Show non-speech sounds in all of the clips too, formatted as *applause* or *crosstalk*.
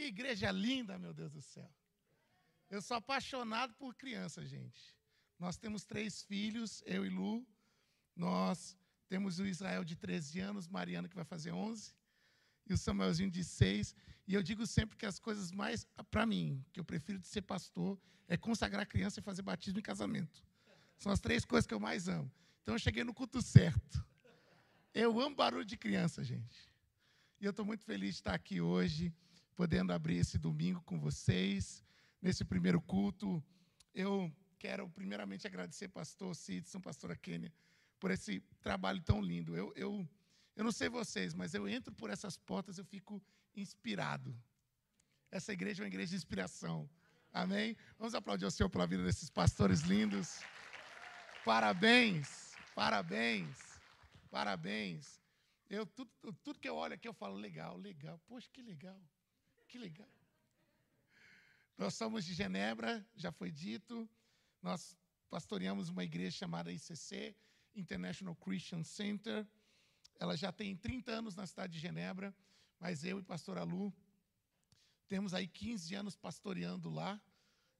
Que igreja linda, meu Deus do céu. Eu sou apaixonado por criança, gente. Nós temos três filhos, eu e Lu. Nós temos o Israel de 13 anos, Mariana que vai fazer 11, e o Samuelzinho de 6. E eu digo sempre que as coisas mais, para mim, que eu prefiro de ser pastor, é consagrar criança e fazer batismo em casamento. São as três coisas que eu mais amo. Então eu cheguei no culto certo. Eu amo barulho de criança, gente. E eu estou muito feliz de estar aqui hoje, podendo abrir esse domingo com vocês, nesse primeiro culto. Eu quero primeiramente agradecer pastor Sidson, pastora Kênia, por esse trabalho tão lindo. Eu, eu, eu não sei vocês, mas eu entro por essas portas, eu fico inspirado. Essa igreja é uma igreja de inspiração. Amém? Vamos aplaudir o Senhor pela vida desses pastores lindos. Parabéns, parabéns, parabéns. Eu, tudo, tudo que eu olho aqui, eu falo, legal, legal. Poxa, que legal, que legal. Nós somos de Genebra, já foi dito. Nós pastoreamos uma igreja chamada ICC, International Christian Center. Ela já tem 30 anos na cidade de Genebra, mas eu e pastor Alu temos aí 15 anos pastoreando lá.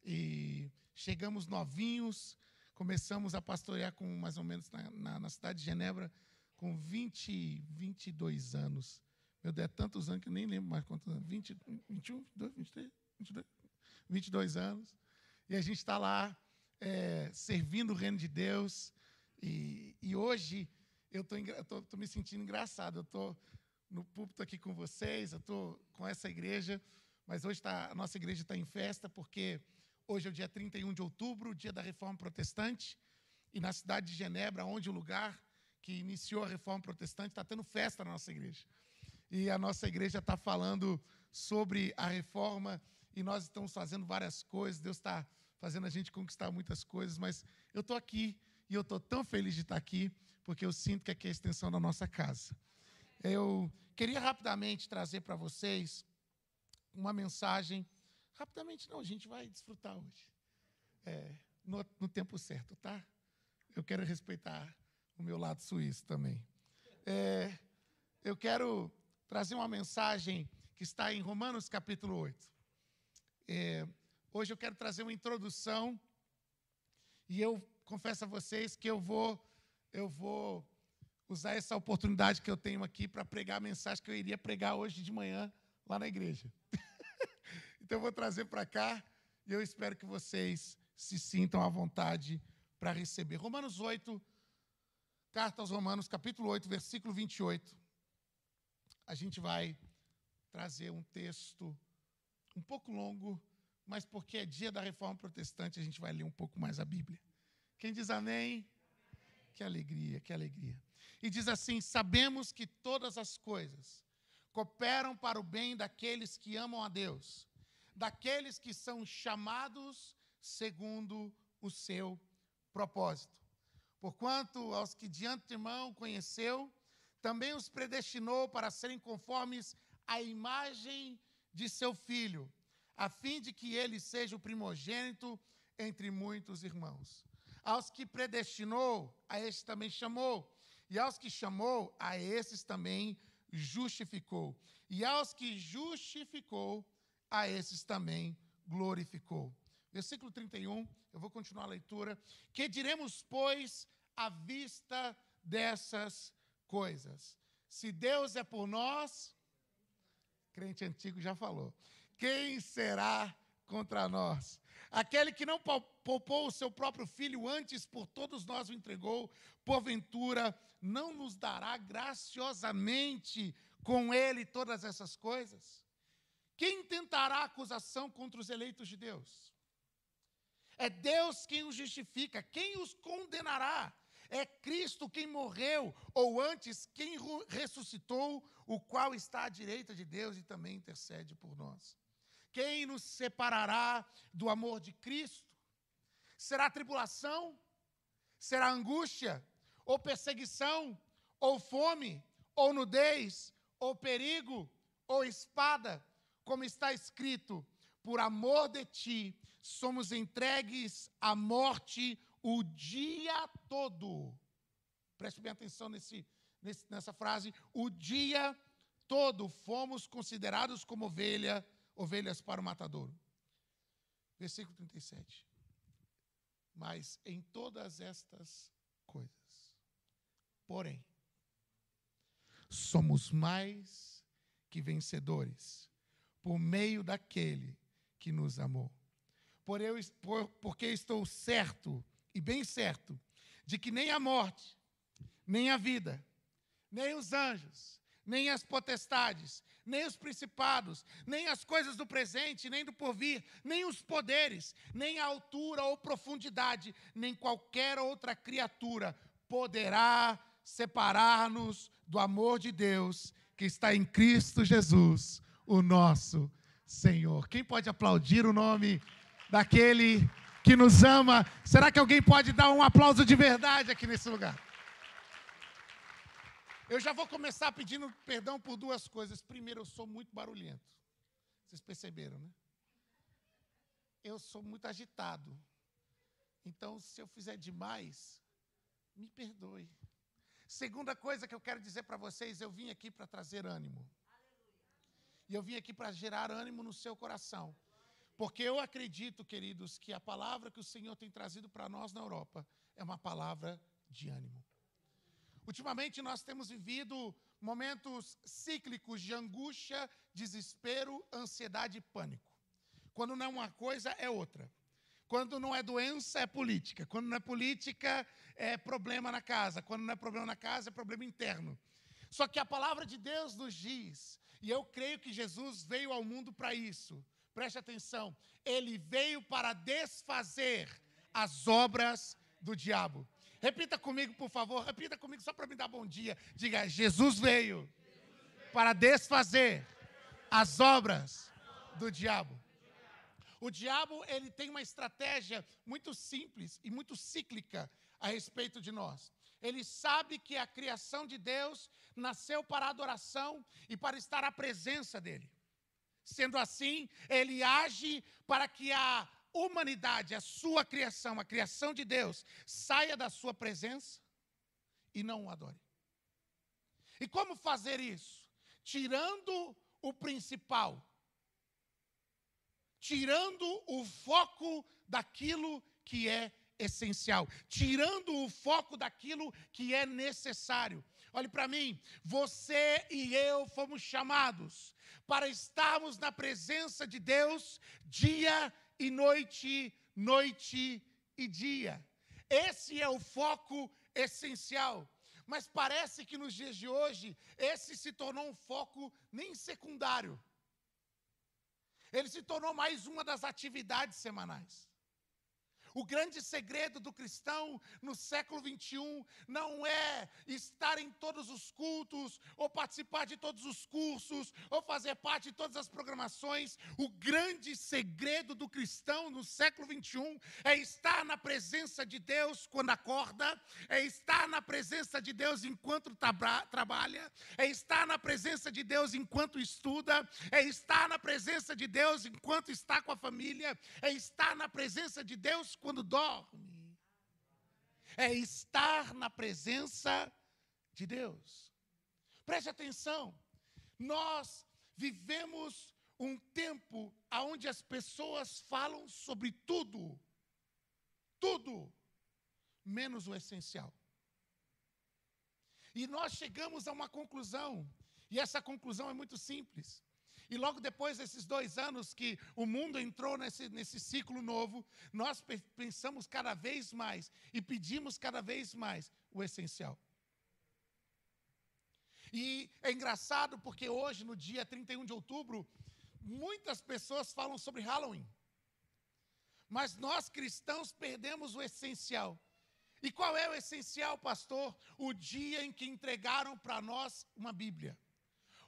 E chegamos novinhos, começamos a pastorear com mais ou menos na, na, na cidade de Genebra com 20, 22 anos. Meu Deus, é tantos anos que nem lembro mais quantos anos. 20, 21, 22, 23, 22, 22 anos. E a gente está lá é, servindo o reino de Deus. E, e hoje eu estou me sentindo engraçado. Eu estou no púlpito aqui com vocês, eu estou com essa igreja, mas hoje tá, a nossa igreja está em festa porque Hoje é o dia 31 de outubro, dia da Reforma Protestante, e na cidade de Genebra, onde o lugar que iniciou a Reforma Protestante, está tendo festa na nossa igreja. E a nossa igreja está falando sobre a reforma, e nós estamos fazendo várias coisas, Deus está fazendo a gente conquistar muitas coisas, mas eu estou aqui e eu estou tão feliz de estar aqui, porque eu sinto que aqui é a extensão da nossa casa. Eu queria rapidamente trazer para vocês uma mensagem Rapidamente, não, a gente vai desfrutar hoje. É, no, no, tempo certo, tá? Eu quero respeitar o meu lado suíço também. É, eu quero trazer uma mensagem que está em Romanos capítulo 8. É, hoje eu quero trazer uma introdução e eu confesso a vocês que eu vou, eu vou usar essa oportunidade que eu tenho aqui para pregar a mensagem que eu iria pregar hoje de manhã lá na igreja. *laughs* Então eu vou trazer para cá e eu espero que vocês se sintam à vontade para receber. Romanos 8, carta aos Romanos, capítulo 8, versículo 28. A gente vai trazer um texto um pouco longo, mas porque é dia da reforma protestante, a gente vai ler um pouco mais a Bíblia. Quem diz amém? Que alegria, que alegria. E diz assim: Sabemos que todas as coisas cooperam para o bem daqueles que amam a Deus daqueles que são chamados segundo o seu propósito. Porquanto aos que de antemão conheceu, também os predestinou para serem conformes à imagem de seu filho, a fim de que ele seja o primogênito entre muitos irmãos. Aos que predestinou, a estes também chamou, e aos que chamou, a esses também justificou, e aos que justificou, a esses também glorificou. Versículo 31, eu vou continuar a leitura. Que diremos, pois, à vista dessas coisas? Se Deus é por nós, crente antigo já falou, quem será contra nós? Aquele que não poupou o seu próprio filho, antes por todos nós o entregou, porventura não nos dará graciosamente com ele todas essas coisas? Quem tentará acusação contra os eleitos de Deus? É Deus quem os justifica. Quem os condenará? É Cristo quem morreu, ou antes, quem ressuscitou, o qual está à direita de Deus e também intercede por nós. Quem nos separará do amor de Cristo? Será tribulação? Será angústia? Ou perseguição? Ou fome? Ou nudez? Ou perigo? Ou espada? como está escrito: por amor de ti somos entregues à morte o dia todo. Preste bem atenção nesse, nesse, nessa frase. O dia todo fomos considerados como ovelha, ovelhas para o matadouro. Versículo 37. Mas em todas estas coisas, porém, somos mais que vencedores por meio daquele que nos amou. Por eu, por, porque estou certo, e bem certo, de que nem a morte, nem a vida, nem os anjos, nem as potestades, nem os principados, nem as coisas do presente, nem do porvir, nem os poderes, nem a altura ou profundidade, nem qualquer outra criatura poderá separar-nos do amor de Deus que está em Cristo Jesus, o nosso Senhor. Quem pode aplaudir o nome daquele que nos ama? Será que alguém pode dar um aplauso de verdade aqui nesse lugar? Eu já vou começar pedindo perdão por duas coisas. Primeiro, eu sou muito barulhento. Vocês perceberam, né? Eu sou muito agitado. Então, se eu fizer demais, me perdoe. Segunda coisa que eu quero dizer para vocês, eu vim aqui para trazer ânimo. E eu vim aqui para gerar ânimo no seu coração. Porque eu acredito, queridos, que a palavra que o Senhor tem trazido para nós na Europa é uma palavra de ânimo. Ultimamente nós temos vivido momentos cíclicos de angústia, desespero, ansiedade e pânico. Quando não é uma coisa, é outra. Quando não é doença, é política. Quando não é política, é problema na casa. Quando não é problema na casa, é problema interno. Só que a palavra de Deus nos diz, e eu creio que Jesus veio ao mundo para isso. Preste atenção, ele veio para desfazer as obras do diabo. Repita comigo, por favor. Repita comigo só para me dar bom dia. Diga: Jesus veio para desfazer as obras do diabo. O diabo, ele tem uma estratégia muito simples e muito cíclica a respeito de nós. Ele sabe que a criação de Deus nasceu para adoração e para estar à presença dele. Sendo assim, ele age para que a humanidade, a sua criação, a criação de Deus, saia da sua presença e não o adore. E como fazer isso? Tirando o principal, tirando o foco daquilo que é essencial, tirando o foco daquilo que é necessário. Olhe para mim, você e eu fomos chamados para estarmos na presença de Deus dia e noite, noite e dia. Esse é o foco essencial. Mas parece que nos dias de hoje, esse se tornou um foco nem secundário. Ele se tornou mais uma das atividades semanais. O grande segredo do cristão no século 21 não é estar em todos os cultos, ou participar de todos os cursos, ou fazer parte de todas as programações. O grande segredo do cristão no século 21 é estar na presença de Deus quando acorda, é estar na presença de Deus enquanto tra trabalha, é estar na presença de Deus enquanto estuda, é estar na presença de Deus enquanto está com a família, é estar na presença de Deus quando dorme. É estar na presença de Deus. Preste atenção. Nós vivemos um tempo onde as pessoas falam sobre tudo, tudo, menos o essencial. E nós chegamos a uma conclusão, e essa conclusão é muito simples. E logo depois desses dois anos que o mundo entrou nesse, nesse ciclo novo, nós pensamos cada vez mais e pedimos cada vez mais o essencial. E é engraçado porque hoje, no dia 31 de outubro, muitas pessoas falam sobre Halloween. Mas nós cristãos perdemos o essencial. E qual é o essencial, pastor? O dia em que entregaram para nós uma Bíblia.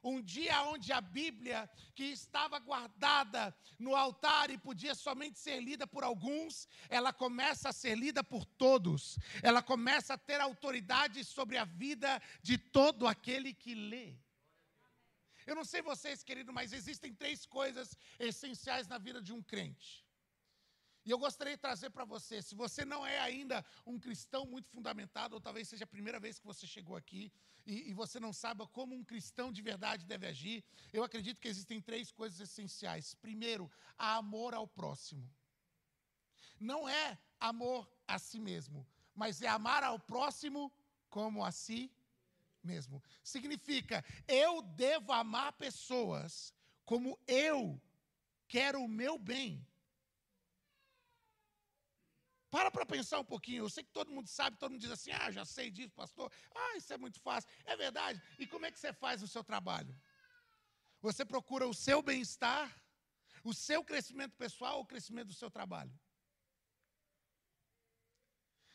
Um dia onde a Bíblia, que estava guardada no altar e podia somente ser lida por alguns, ela começa a ser lida por todos. Ela começa a ter autoridade sobre a vida de todo aquele que lê. Eu não sei vocês, querido, mas existem três coisas essenciais na vida de um crente. E eu gostaria de trazer para você, se você não é ainda um cristão muito fundamentado, ou talvez seja a primeira vez que você chegou aqui e, e, você não sabe como um cristão de verdade deve agir, eu acredito que existem três coisas essenciais. Primeiro, amor ao próximo. Não é amor a si mesmo, mas é amar ao próximo como a si mesmo. Significa, eu devo amar pessoas como eu quero o meu bem. Para para pensar um pouquinho. Eu sei que todo mundo sabe, todo mundo diz assim: ah, já sei disso, pastor. Ah, isso é muito fácil. É verdade. E como é que você faz o seu trabalho? Você procura o seu bem-estar, o seu crescimento pessoal ou o crescimento do seu trabalho?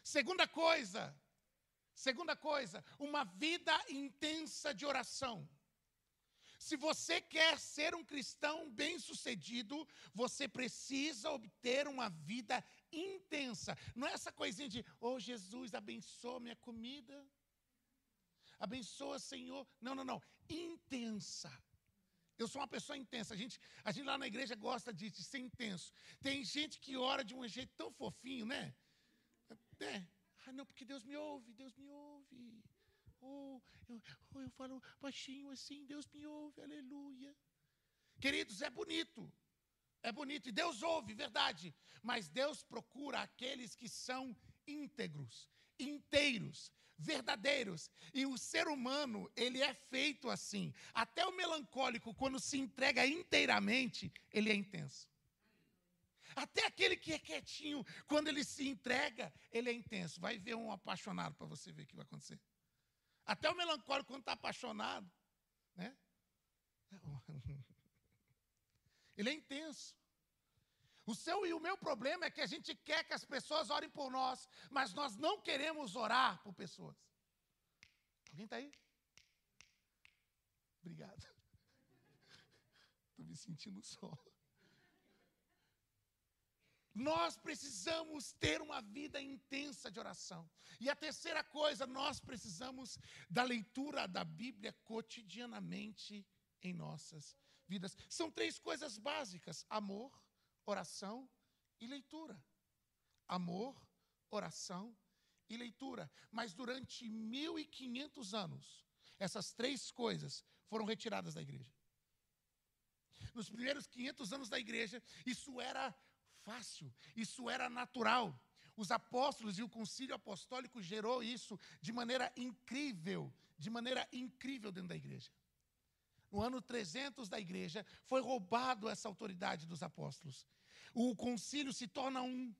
Segunda coisa, segunda coisa, uma vida intensa de oração. Se você quer ser um cristão bem-sucedido, você precisa obter uma vida intensa. Não é essa coisinha de, oh Jesus, abençoa minha comida. Abençoa, Senhor. Não, não, não. Intensa. Eu sou uma pessoa intensa. A gente, a gente lá na igreja gosta de, de ser intenso. Tem gente que ora de um jeito tão fofinho, né? É. Ah, não, porque Deus me ouve, Deus me ouve. Oh, eu, oh, eu falo baixinho assim, Deus me ouve, aleluia. Queridos, é bonito. É bonito. E Deus ouve, verdade. Mas Deus procura aqueles que são íntegros, inteiros, verdadeiros. E o ser humano, ele é feito assim. Até o melancólico, quando se entrega inteiramente, ele é intenso. Até aquele que é quietinho, quando ele se entrega, ele é intenso. Vai ver um apaixonado para você ver o que vai acontecer. Até o melancólico, quando está apaixonado, né? *laughs* Ele é intenso. O seu e o meu problema é que a gente quer que as pessoas orem por nós, mas nós não queremos orar por pessoas. Alguém está aí? Obrigado. *laughs* Estou me sentindo só. Nós precisamos ter uma vida intensa de oração. E a terceira coisa, nós precisamos da leitura da Bíblia cotidianamente em nossas vidas. São três coisas básicas: amor, oração e leitura. Amor, oração e leitura. Mas durante 1500 anos, essas três coisas foram retiradas da igreja. Nos primeiros 500 anos da igreja, isso era fácil, isso era natural. Os apóstolos e o concílio apostólico gerou isso de maneira incrível, de maneira incrível dentro da igreja. No ano 300 da igreja, foi roubado essa autoridade dos apóstolos. O concílio se torna um.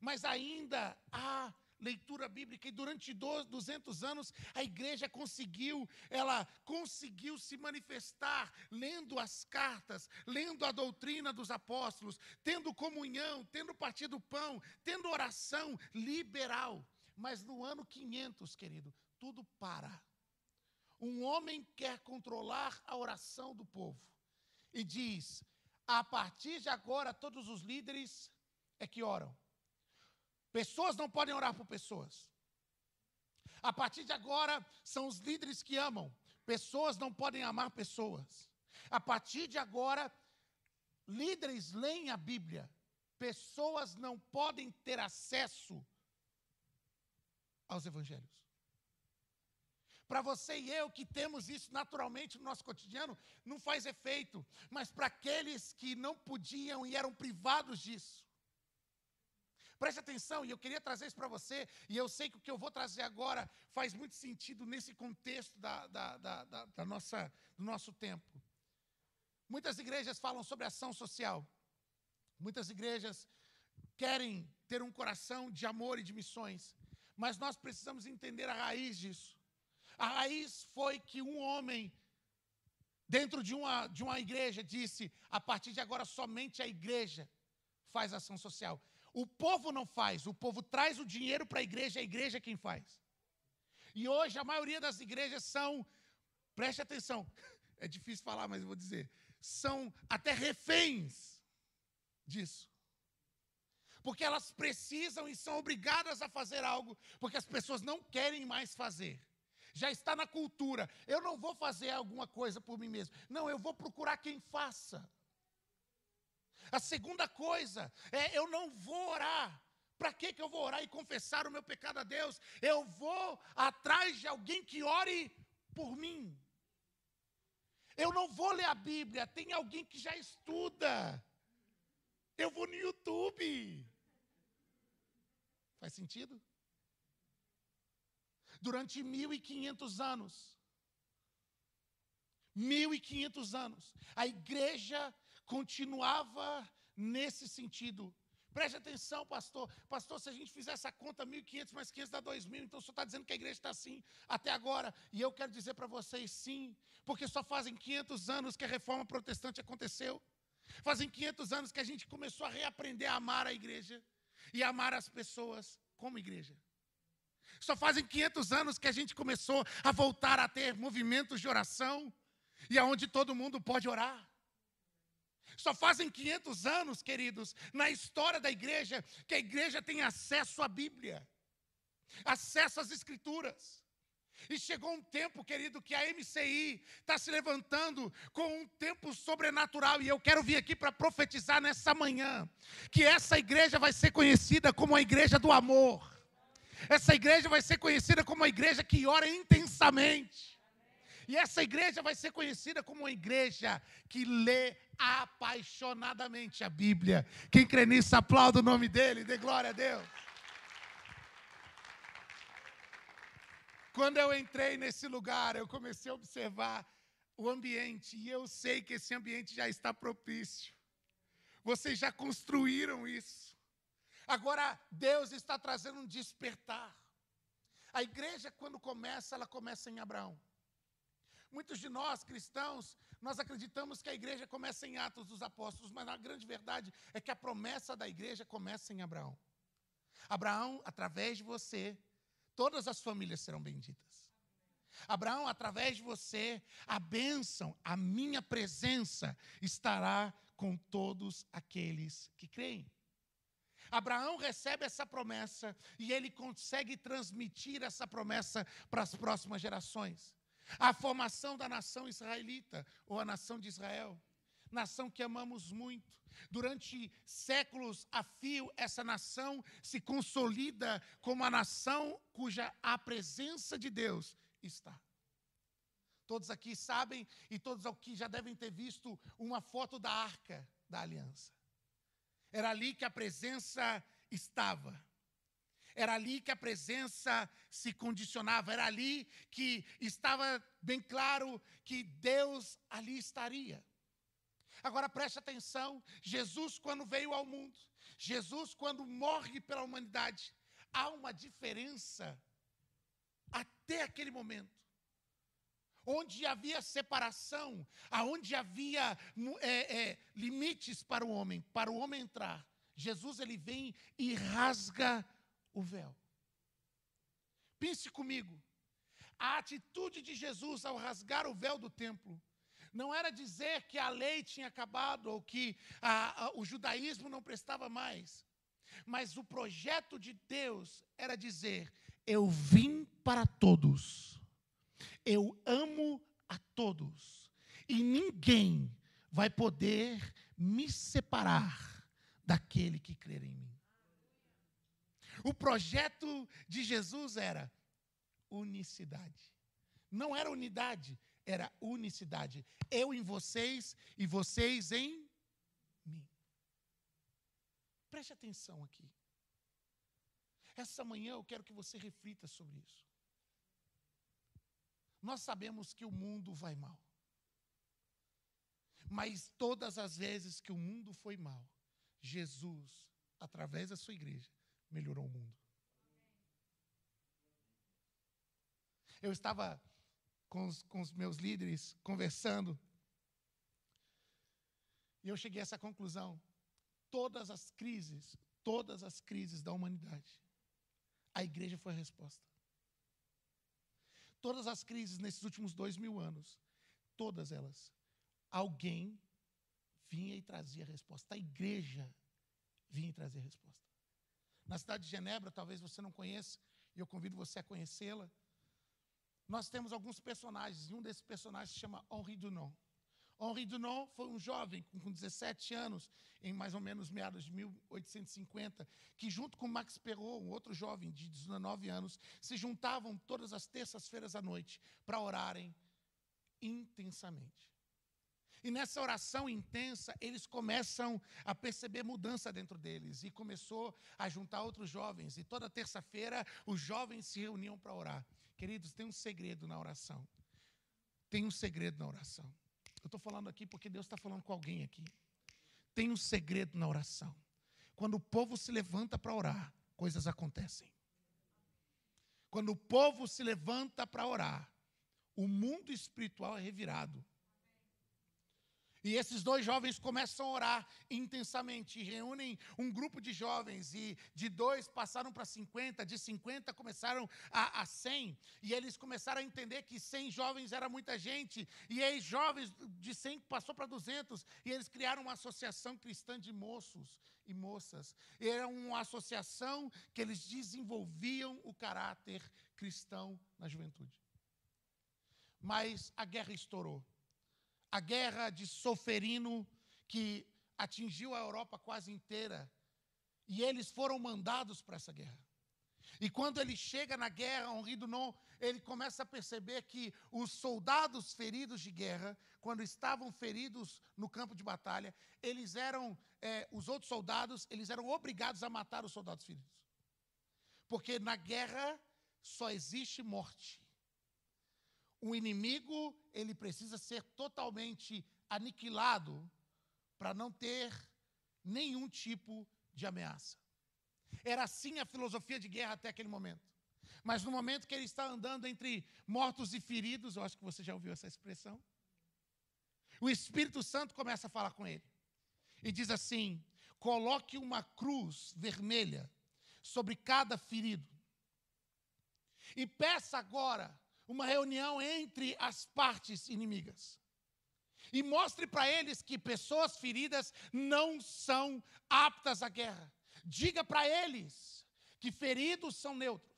Mas ainda há leitura bíblica e durante 200 anos a igreja conseguiu, ela conseguiu se manifestar lendo as cartas, lendo a doutrina dos apóstolos, tendo comunhão, tendo partido pão, tendo oração liberal. Mas no ano 500, querido, tudo para. Um homem quer controlar a oração do povo e diz: a partir de agora, todos os líderes é que oram. Pessoas não podem orar por pessoas. A partir de agora, são os líderes que amam. Pessoas não podem amar pessoas. A partir de agora, líderes leem a Bíblia. Pessoas não podem ter acesso aos evangelhos. Para você e eu que temos isso naturalmente no nosso cotidiano, não faz efeito. Mas para aqueles que não podiam e eram privados disso, Preste atenção, e eu queria trazer isso para você, e eu sei que o que eu vou trazer agora faz muito sentido nesse contexto da, da, da, da, da nossa, do nosso tempo. Muitas igrejas falam sobre ação social. Muitas igrejas querem ter um coração de amor e de missões. Mas nós precisamos entender a raiz disso. A raiz foi que um homem, dentro de uma, de uma igreja, disse: a partir de agora somente a igreja faz ação social. O povo não faz, o povo traz o dinheiro para a igreja, a igreja é quem faz. E hoje a maioria das igrejas são, preste atenção, *laughs* é difícil falar, mas eu vou dizer, são até reféns disso. Porque elas precisam e são obrigadas a fazer algo, porque as pessoas não querem mais fazer. Já está na cultura. Eu não vou fazer alguma coisa por mim mesmo. Não, eu vou procurar quem faça. As segunda coisa é eu não vou orar. Para que, que eu vou orar e confessar o meu pecado a Deus? Eu vou atrás de alguém que ore por mim. Eu não vou ler a Bíblia, tem alguém que já estuda. Eu vou no YouTube. Faz sentido? Durante 1500 anos, 1500 anos, a igreja continuava nesse sentido. Preste atenção, pastor. Pastor, se a gente fizer essa conta, 1.500 mais 500 dá 2.000. Então, o senhor está dizendo que a igreja está assim até agora. E eu quero dizer para vocês sim, porque só fazem 500 anos que a reforma protestante aconteceu. Fazem 500 anos que a gente começou a reaprender a amar a igreja e amar as pessoas como igreja. Só fazem 500 anos que a gente começou a voltar a ter movimentos de oração e aonde todo mundo pode orar. Só fazem 500 anos, queridos, na história da igreja, que a igreja tem acesso à Bíblia, acesso às Escrituras. E chegou um tempo, querido, que a MCI está se levantando com um tempo sobrenatural. E eu quero vir aqui para profetizar nessa manhã que essa igreja vai ser conhecida como a igreja do amor. Essa igreja vai ser conhecida como a igreja que ora intensamente. E essa igreja vai ser conhecida como uma igreja que lê apaixonadamente a Bíblia. Quem crê nisso, aplauda o nome dele, dê glória a Deus. Quando eu entrei nesse lugar, eu comecei a observar o ambiente, e eu sei que esse ambiente já está propício. Vocês já construíram isso. Agora, Deus está trazendo um despertar. A igreja, quando começa, ela começa em Abraão. Muitos de nós, cristãos, nós acreditamos que a igreja começa em Atos dos Apóstolos, mas a grande verdade é que a promessa da igreja começa em Abraão. Abraão, através de você, todas as famílias serão benditas. Abraão, através de você, a bênção, a minha presença estará com todos aqueles que creem. Abraão recebe essa promessa e ele consegue transmitir essa promessa para as próximas gerações. A formação da nação israelita, ou a nação de Israel, nação que amamos muito. Durante séculos a fio, essa nação se consolida como a nação cuja a presença de Deus está. Todos aqui sabem e todos aqui já devem ter visto uma foto da arca da aliança. Era ali que a presença estava. Era ali que a presença se condicionava, era ali que estava bem claro que Deus ali estaria. Agora preste atenção: Jesus, quando veio ao mundo, Jesus, quando morre pela humanidade, há uma diferença até aquele momento. Onde havia separação, aonde havia é, é, limites para o homem, para o homem entrar, Jesus ele vem e rasga o véu. Pense comigo. A atitude de Jesus ao rasgar o véu do templo não era dizer que a lei tinha acabado ou que a, a, o judaísmo não prestava mais, mas o projeto de Deus era dizer: eu vim para todos, eu amo a todos, e ninguém vai poder me separar daquele que crer em mim. O projeto de Jesus era unicidade. Não era unidade, era unicidade. Eu em vocês e vocês em mim. Preste atenção aqui. Essa manhã eu quero que você reflita sobre isso. Nós sabemos que o mundo vai mal. Mas todas as vezes que o mundo foi mal, Jesus, através da sua igreja, melhorou o mundo. Eu estava com os, com os meus líderes conversando e eu cheguei a essa conclusão. Todas as crises, todas as crises da humanidade, a igreja foi a resposta. Todas as crises nesses últimos dois mil anos, todas elas, alguém vinha e trazia a resposta. A igreja vinha e trazia a resposta. Na cidade de Genebra, talvez você não conheça, e eu convido você a conhecê-la. Nós temos alguns personagens, e um desses personagens se chama Henri Dunant. Henri Dunant foi um jovem com 17 anos, em mais ou menos meados de 1850, que junto com Max Perrault, um outro jovem de 19 anos, se juntavam todas as terças-feiras à noite para orarem intensamente. E nessa oração intensa, eles começam a perceber mudança dentro deles. E começou a juntar outros jovens. E toda terça-feira, os jovens se reuniam para orar. Queridos, tem um segredo na oração. Tem um segredo na oração. Eu estou falando aqui porque Deus está falando com alguém aqui. Tem um segredo na oração. Quando o povo se levanta para orar, coisas acontecem. Quando o povo se levanta para orar, o mundo espiritual é revirado. E esses dois jovens começam a orar intensamente, reúnem um grupo de jovens, e de dois passaram para 50, de 50 começaram a, a 100, e eles começaram a entender que 100 jovens era muita gente, e aí jovens de 100 passou para 200, e eles criaram uma associação cristã de moços e moças. Era uma associação que eles desenvolviam o caráter cristão na juventude. Mas a guerra estourou a guerra de Soferino, que atingiu a Europa quase inteira. E eles foram mandados para essa guerra. E quando ele chega na guerra, Henri Dunant, ele começa a perceber que os soldados feridos de guerra, quando estavam feridos no campo de batalha, eles eram, é, os outros soldados, eles eram obrigados a matar os soldados feridos. Porque na guerra só existe morte o inimigo ele precisa ser totalmente aniquilado para não ter nenhum tipo de ameaça. Era assim a filosofia de guerra até aquele momento. Mas no momento que ele está andando entre mortos e feridos, eu acho que você já ouviu essa expressão, o Espírito Santo começa a falar com ele e diz assim: coloque uma cruz vermelha sobre cada ferido e peça agora uma reunião entre as partes inimigas. E mostre para eles que pessoas feridas não são aptas à guerra. Diga para eles que feridos são neutros.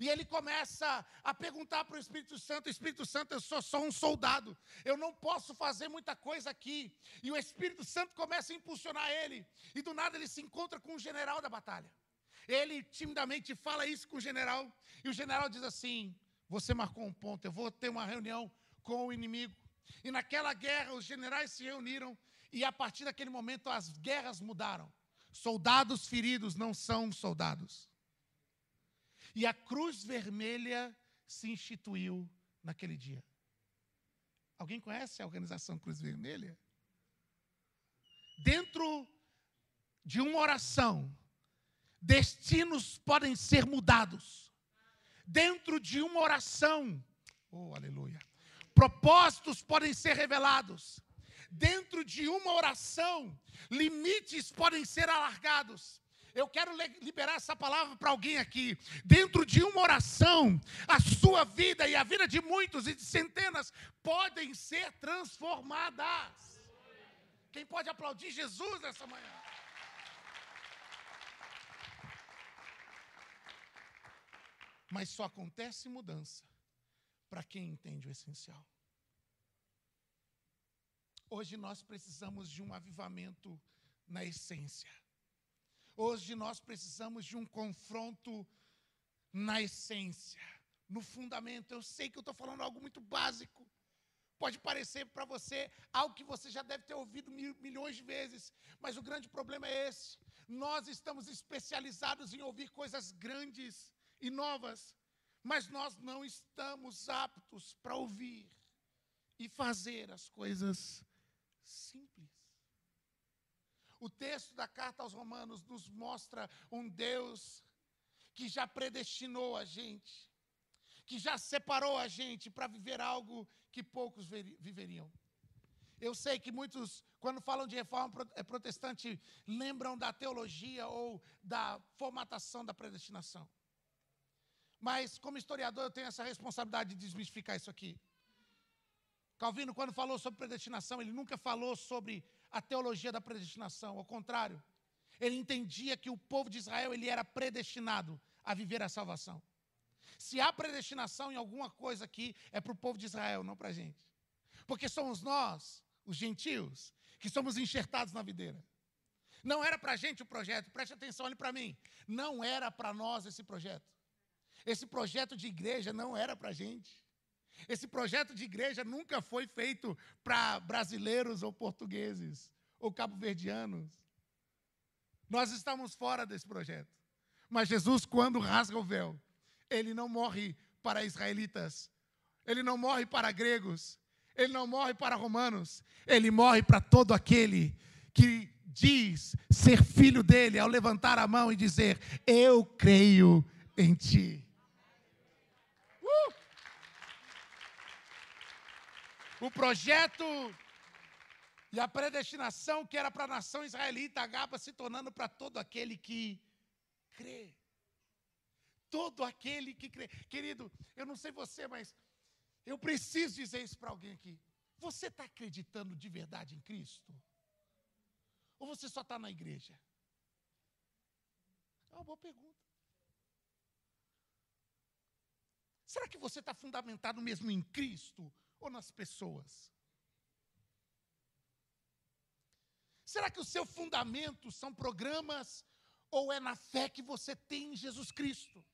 E ele começa a perguntar para o Espírito Santo: Espírito Santo, eu sou só um soldado, eu não posso fazer muita coisa aqui. E o Espírito Santo começa a impulsionar ele, e do nada ele se encontra com o general da batalha. Ele timidamente fala isso com o general, e o general diz assim: você marcou um ponto, eu vou ter uma reunião com o inimigo. E naquela guerra, os generais se reuniram, e a partir daquele momento as guerras mudaram. Soldados feridos não são soldados. E a cruz vermelha se instituiu naquele dia. Alguém conhece a organização Cruz Vermelha? Dentro de uma oração, destinos podem ser mudados dentro de uma oração. Oh, aleluia. Propósitos podem ser revelados. Dentro de uma oração, limites podem ser alargados. Eu quero liberar essa palavra para alguém aqui. Dentro de uma oração, a sua vida e a vida de muitos e de centenas podem ser transformadas. Quem pode aplaudir Jesus nessa manhã? Mas só acontece mudança para quem entende o essencial. Hoje nós precisamos de um avivamento na essência. Hoje nós precisamos de um confronto na essência, no fundamento. Eu sei que eu estou falando algo muito básico. Pode parecer para você algo que você já deve ter ouvido mil, milhões de vezes, mas o grande problema é esse. Nós estamos especializados em ouvir coisas grandes e novas, mas nós não estamos aptos para ouvir e fazer as coisas simples. O texto da carta aos Romanos nos mostra um Deus que já predestinou a gente, que já separou a gente para viver algo que poucos viveriam. Eu sei que muitos, quando falam de reforma é, protestante, lembram da teologia ou da formatação da predestinação. Mas, como historiador, eu tenho essa responsabilidade de desmistificar isso aqui. Calvino, quando falou sobre predestinação, ele nunca falou sobre a teologia da predestinação. Ao contrário, ele entendia que o povo de Israel ele era predestinado a viver a salvação. Se há predestinação em alguma coisa aqui, é para o povo de Israel, não para a gente. Porque somos nós, os gentios, que somos enxertados na videira. Não era para a gente o projeto, preste atenção, olhe para mim. Não era para nós esse projeto. Esse projeto de igreja não era para gente. Esse projeto de igreja nunca foi feito para brasileiros ou portugueses ou cabo-verdianos. Nós estamos fora desse projeto. Mas Jesus, quando rasga o véu, ele não morre para israelitas, ele não morre para gregos, ele não morre para romanos, ele morre para todo aquele que diz ser filho dele ao levantar a mão e dizer: Eu creio em ti. Uh! O projeto e a predestinação que era para a nação israelita acaba se tornando para todo aquele que crê. Todo aquele que crê. Querido, eu não sei você, mas eu preciso dizer isso para alguém aqui. Você está acreditando de verdade em Cristo? Ou você só está na igreja? É uma boa pergunta. Será que você está fundamentado mesmo em Cristo ou nas pessoas? Será que o seu fundamento são programas ou é na fé que você tem em Jesus Cristo?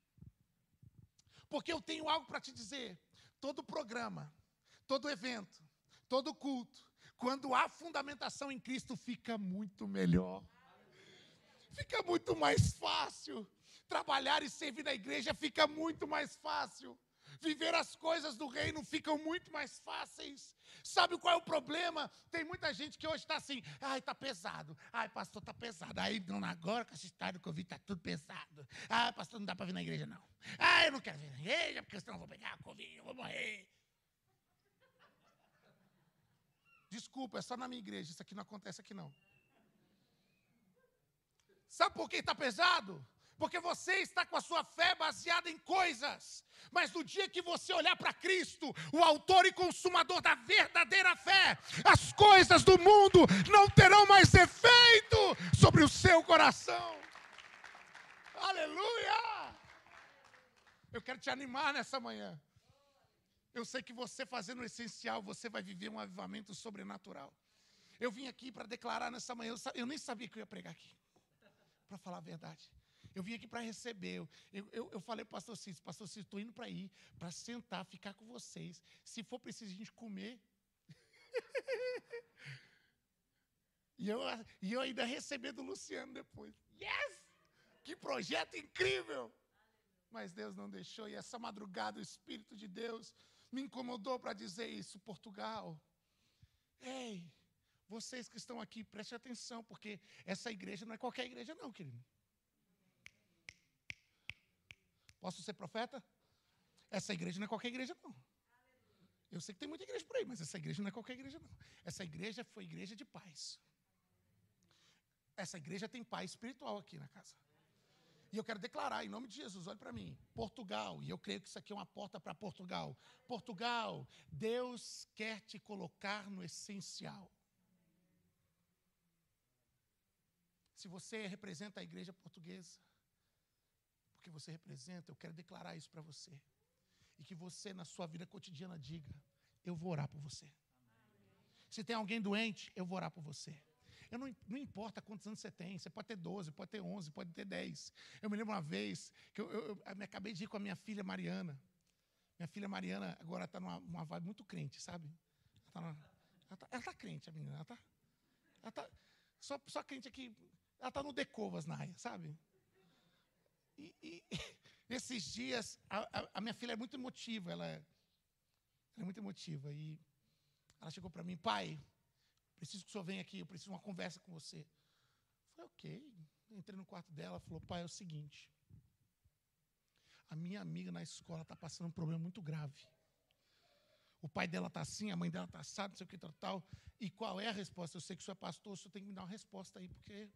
Porque eu tenho algo para te dizer. Todo programa, todo evento, todo culto, quando há fundamentação em Cristo, fica muito melhor. Fica muito mais fácil. Trabalhar e servir na igreja fica muito mais fácil. Viver as coisas do reino ficam muito mais fáceis. Sabe qual é o problema? Tem muita gente que hoje está assim, ai, está pesado. Ai, pastor, está pesado. Aí, agora com essa história do Covid, está tudo pesado. Ai, pastor, não dá para vir na igreja, não. Ai, eu não quero vir na igreja, porque senão eu vou pegar a Covid, eu vou morrer. Desculpa, é só na minha igreja. Isso aqui não acontece aqui não. Sabe por que está pesado? Porque você está com a sua fé baseada em coisas. Mas no dia que você olhar para Cristo, o autor e consumador da verdadeira fé, as coisas do mundo não terão mais efeito sobre o seu coração. Aleluia! Eu quero te animar nessa manhã. Eu sei que você fazendo o essencial, você vai viver um avivamento sobrenatural. Eu vim aqui para declarar nessa manhã, eu, nem sabia que eu ia pregar aqui, para falar a verdade. Eu vim aqui para receber. Eu, eu, eu falei para o pastor Cícero, pastor Cícero, estou indo para ir, para sentar, ficar com vocês. Se for preciso a gente comer. *laughs* e, eu, e eu ainda receber do Luciano depois. Yes! Que projeto incrível! Mas Deus não deixou, e essa madrugada o Espírito de Deus me incomodou para dizer isso, Portugal. Ei, vocês que estão aqui, prestem atenção, porque essa igreja não é qualquer igreja, não, querido. Posso ser profeta? Essa igreja não é qualquer igreja, não. Eu sei que tem muita igreja por aí, mas essa igreja não é qualquer igreja, não. Essa igreja foi igreja de paz. Essa igreja tem paz espiritual aqui na casa. E eu quero declarar, em nome de Jesus, olhe para mim, Portugal, e eu creio que isso aqui é uma porta para Portugal. Portugal, Deus quer te colocar no essencial. Se você representa a igreja portuguesa, porque você representa, eu quero declarar isso para você. E que você, na sua vida cotidiana, diga: Eu vou orar por você. Se tem alguém doente, eu vou orar por você. Eu não, não importa quantos anos você tem, você pode ter 12, pode ter 11, pode ter 10. Eu me lembro uma vez que eu, eu, eu me acabei de ir com a minha filha Mariana. Minha filha Mariana agora está numa uma vibe muito crente, sabe? Ela está tá, ela tá crente, a menina. Ela está ela tá, só, só crente aqui. Ela está no Decovas na área, sabe? E, e *laughs* esses dias, a, a, minha filha é muito emotiva, ela é, ela é muito emotiva. E ela chegou para mim, pai, preciso que o senhor venha aqui, eu preciso de uma conversa com você. Eu falei, ok. Entrei no quarto dela, falou, pai, é o seguinte. A minha amiga na escola está passando um problema muito grave. O pai dela está assim, a mãe dela está assada, não sei o que, tal, tal. E qual é a resposta? Eu sei que o senhor é pastor, o senhor tem que me dar uma resposta aí, porque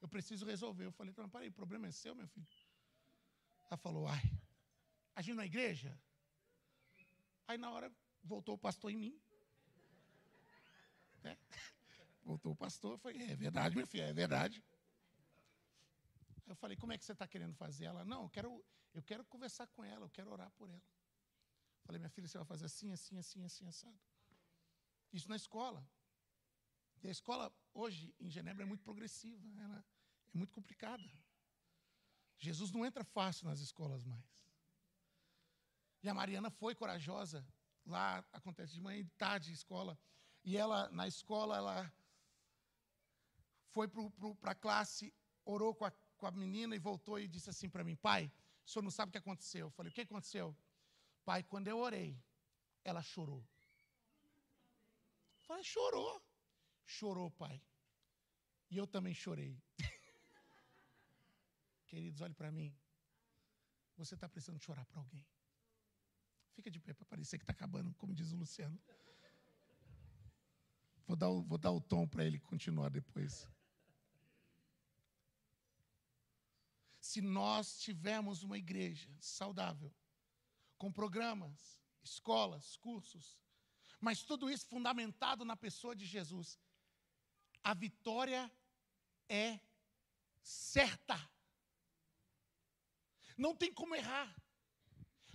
eu preciso resolver. Eu falei, não, peraí, o problema é seu, meu filho. Ela falou, ai, a gente na igreja? Aí na hora voltou o pastor em mim. Né? Voltou o pastor, eu falei, é verdade, meu filho, é verdade. Eu falei, como é que você está querendo fazer? Ela, não, eu quero, eu quero conversar com ela, eu quero orar por ela. Falei, minha filha, você vai fazer assim, assim, assim, assim, assado. Isso na escola. E a escola hoje em Genebra é muito progressiva, ela é muito complicada. Jesus não entra fácil nas escolas mais. E a Mariana foi corajosa. Lá acontece de manhã e tarde escola. E ela, na escola, ela foi para a classe, orou com a, com a menina e voltou e disse assim para mim: Pai, o senhor não sabe o que aconteceu. Eu falei: O que aconteceu? Pai, quando eu orei, ela chorou. Eu falei: Chorou. Chorou, pai. E eu também chorei. *laughs* Queridos, olhe para mim. Você está precisando chorar para alguém. Fica de pé para parecer que está acabando, como diz o Luciano. Vou dar o, vou dar o tom para ele continuar depois. Se nós tivermos uma igreja saudável, com programas, escolas, cursos, mas tudo isso fundamentado na pessoa de Jesus, a vitória é certa. Não tem como errar.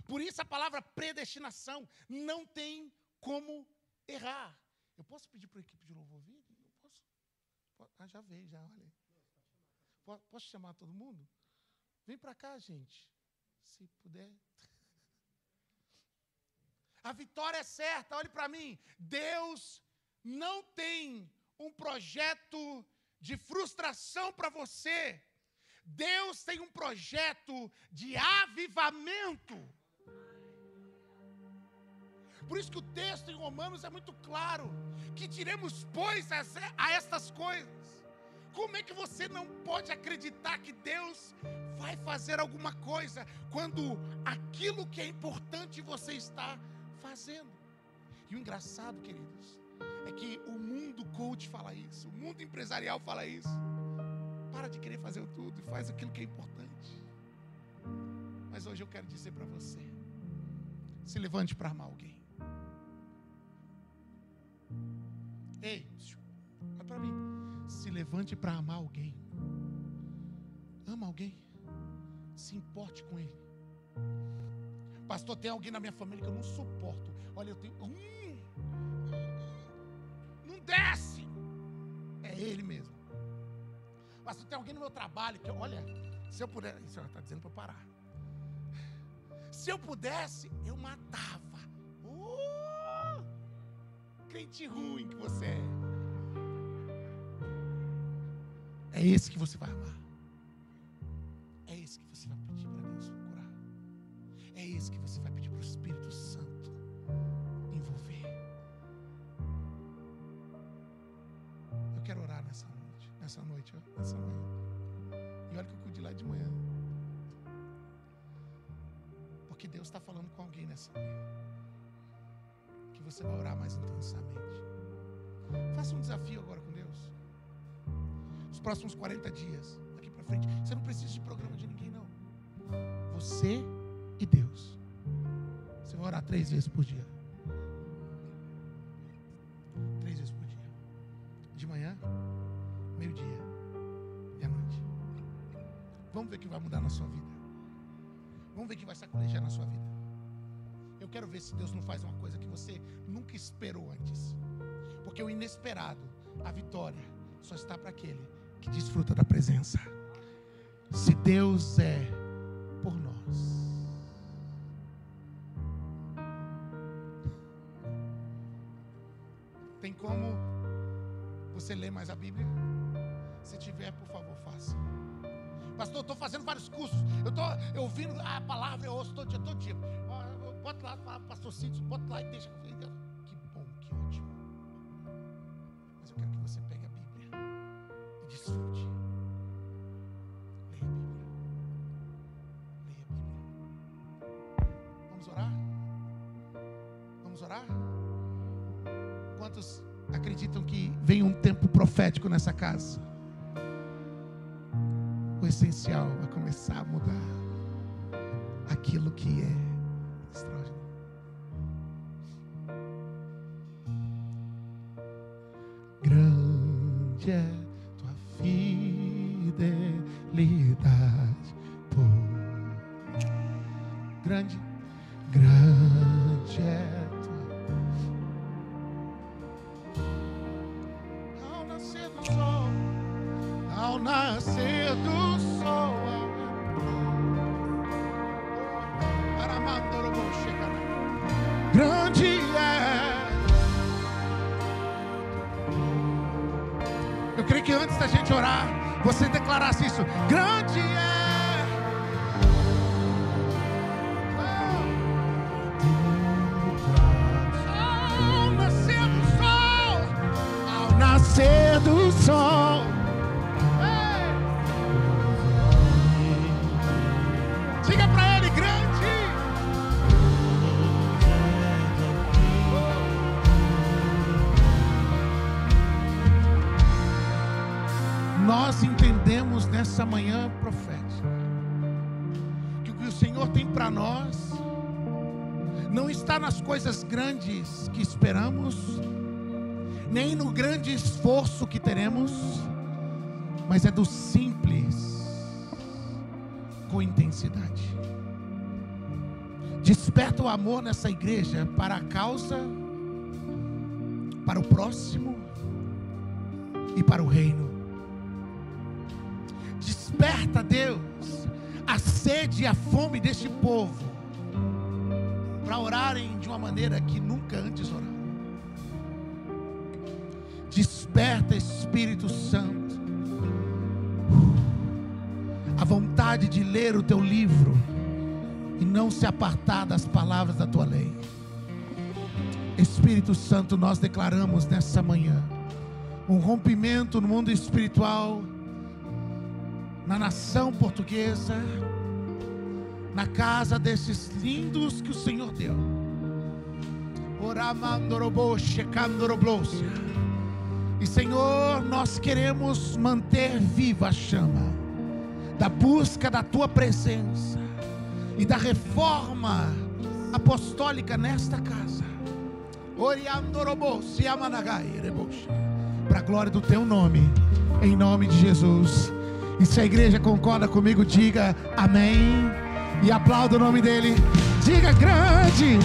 Por isso a palavra predestinação não tem como errar. Eu posso pedir para a equipe de louvor vir? Eu posso? Ah, já veio, já, olha. Posso chamar todo mundo? Vem para cá, gente. Se puder. *laughs* A vitória é certa, olhe para mim. Deus não tem um projeto de frustração para você. Deus tem um projeto de avivamento. Por isso que o texto em Romanos é muito claro: que diremos, pois, a estas coisas. Como é que você não pode acreditar que Deus vai fazer alguma coisa quando aquilo que é importante você está fazendo? E o engraçado, queridos, é que o mundo coach fala isso, o mundo empresarial fala isso. Para de querer fazer tudo e faz aquilo que é importante. Mas hoje eu quero dizer para você: se levante para amar alguém. Ei, olha para mim. Se levante para amar alguém. Ama alguém. Se importe com ele. Pastor, tem alguém na minha família que eu não suporto. Olha, eu tenho. Hum, não desce. É ele mesmo. Pastor, tem alguém no meu trabalho que, olha, se eu puder. Isso está dizendo para parar. Se eu pudesse, eu matava. Uh, crente ruim que você é. É esse que você vai amar. É esse que você vai pedir para Deus curar. É esse que você vai pedir para o Espírito Santo envolver. Nessa noite, nessa manhã. E olha que eu cuide lá de manhã. Porque Deus está falando com alguém nessa manhã. Que você vai orar mais intensamente. Faça um desafio agora com Deus. Os próximos 40 dias, daqui para frente. Você não precisa de programa de ninguém, não. Você e Deus. Você vai orar três vezes por dia. Vai sacolejar na sua vida. Eu quero ver se Deus não faz uma coisa que você nunca esperou antes. Porque o inesperado, a vitória, só está para aquele que desfruta da presença. Se Deus é por nós. Tem como você ler mais a Bíblia? Se tiver, por favor, faça. Pastor, estou fazendo vários cursos. Eu estou ouvindo a palavra, eu ouço todo dia, todo dia. Bota lá, pastor Cídio, bota lá e deixa. Que bom, que ótimo. Mas eu quero que você pegue a Bíblia e desfrute. Leia a Bíblia. Leia a Bíblia. Vamos orar? Vamos orar? Quantos acreditam que vem um tempo profético nessa casa? Essencial vai começar a mudar aquilo que é sol. Diga para ele, grande. Nós entendemos nessa manhã profética que o que o Senhor tem para nós não está nas coisas grandes que esperamos, nem no grande esforço que teremos, mas é do simples com intensidade. Desperta o amor nessa igreja para a causa, para o próximo e para o reino. Desperta, Deus, a sede e a fome deste povo para orarem de uma maneira que nunca antes oraram. Desperta, Espírito Santo, a vontade de ler o teu livro e não se apartar das palavras da tua lei. Espírito Santo, nós declaramos nessa manhã um rompimento no mundo espiritual, na nação portuguesa, na casa desses lindos que o Senhor deu. Oramandoroboche, candoroblosia. E Senhor, nós queremos manter viva a chama da busca da tua presença e da reforma apostólica nesta casa. Para a glória do teu nome, em nome de Jesus. E se a igreja concorda comigo, diga amém. E aplauda o nome dele. Diga grande.